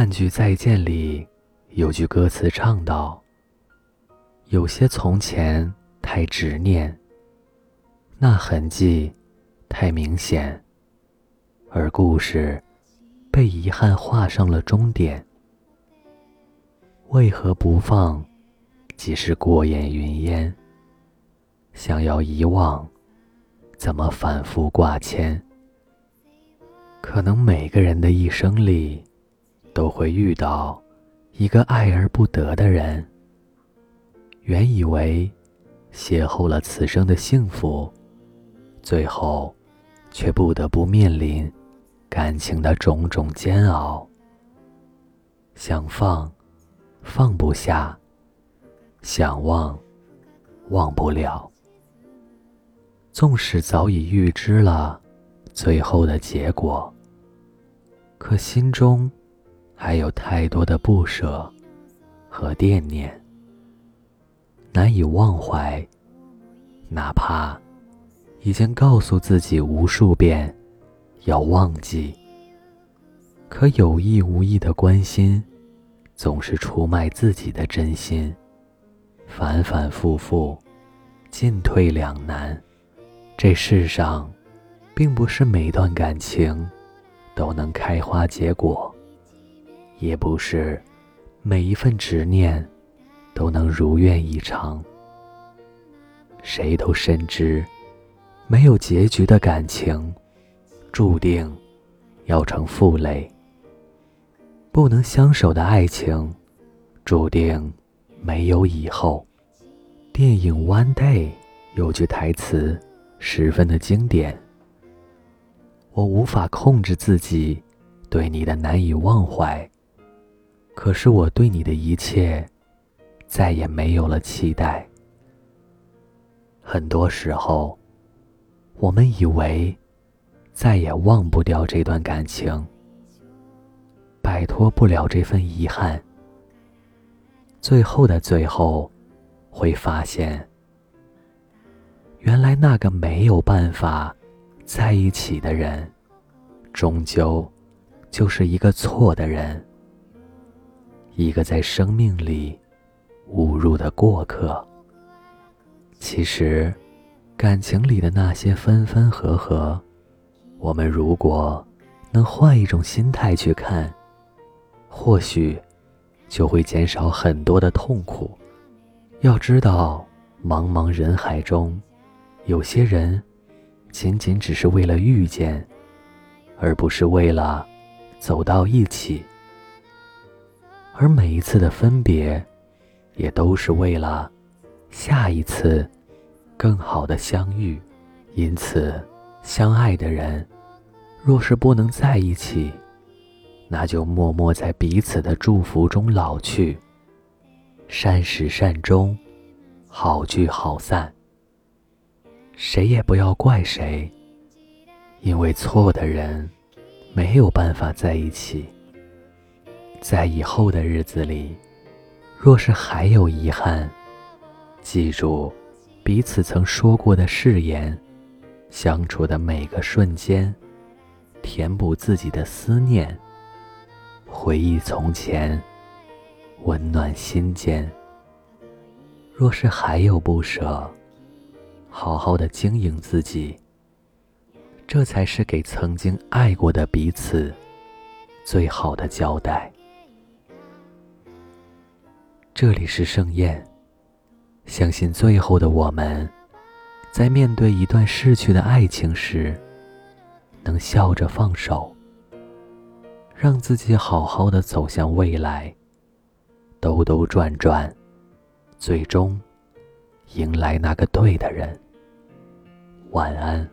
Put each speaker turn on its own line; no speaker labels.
半句再见里有句歌词唱道：“有些从前太执念，那痕迹太明显，而故事被遗憾画上了终点。为何不放？即是过眼云烟。想要遗忘，怎么反复挂牵？可能每个人的一生里。”都会遇到一个爱而不得的人。原以为邂逅了此生的幸福，最后却不得不面临感情的种种煎熬。想放，放不下；想忘，忘不了。纵使早已预知了最后的结果，可心中……还有太多的不舍和惦念，难以忘怀。哪怕已经告诉自己无数遍要忘记，可有意无意的关心，总是出卖自己的真心，反反复复，进退两难。这世上，并不是每段感情都能开花结果。也不是每一份执念都能如愿以偿。谁都深知，没有结局的感情，注定要成负累；不能相守的爱情，注定没有以后。电影《One Day》有句台词十分的经典：“我无法控制自己对你的难以忘怀。”可是我对你的一切，再也没有了期待。很多时候，我们以为再也忘不掉这段感情，摆脱不了这份遗憾。最后的最后，会发现，原来那个没有办法在一起的人，终究就是一个错的人。一个在生命里误入的过客。其实，感情里的那些分分合合，我们如果能换一种心态去看，或许就会减少很多的痛苦。要知道，茫茫人海中，有些人仅仅只是为了遇见，而不是为了走到一起。而每一次的分别，也都是为了下一次更好的相遇。因此，相爱的人若是不能在一起，那就默默在彼此的祝福中老去。善始善终，好聚好散。谁也不要怪谁，因为错的人没有办法在一起。在以后的日子里，若是还有遗憾，记住彼此曾说过的誓言，相处的每个瞬间，填补自己的思念，回忆从前，温暖心间。若是还有不舍，好好的经营自己，这才是给曾经爱过的彼此最好的交代。这里是盛宴，相信最后的我们，在面对一段逝去的爱情时，能笑着放手，让自己好好的走向未来，兜兜转转，最终迎来那个对的人。晚安。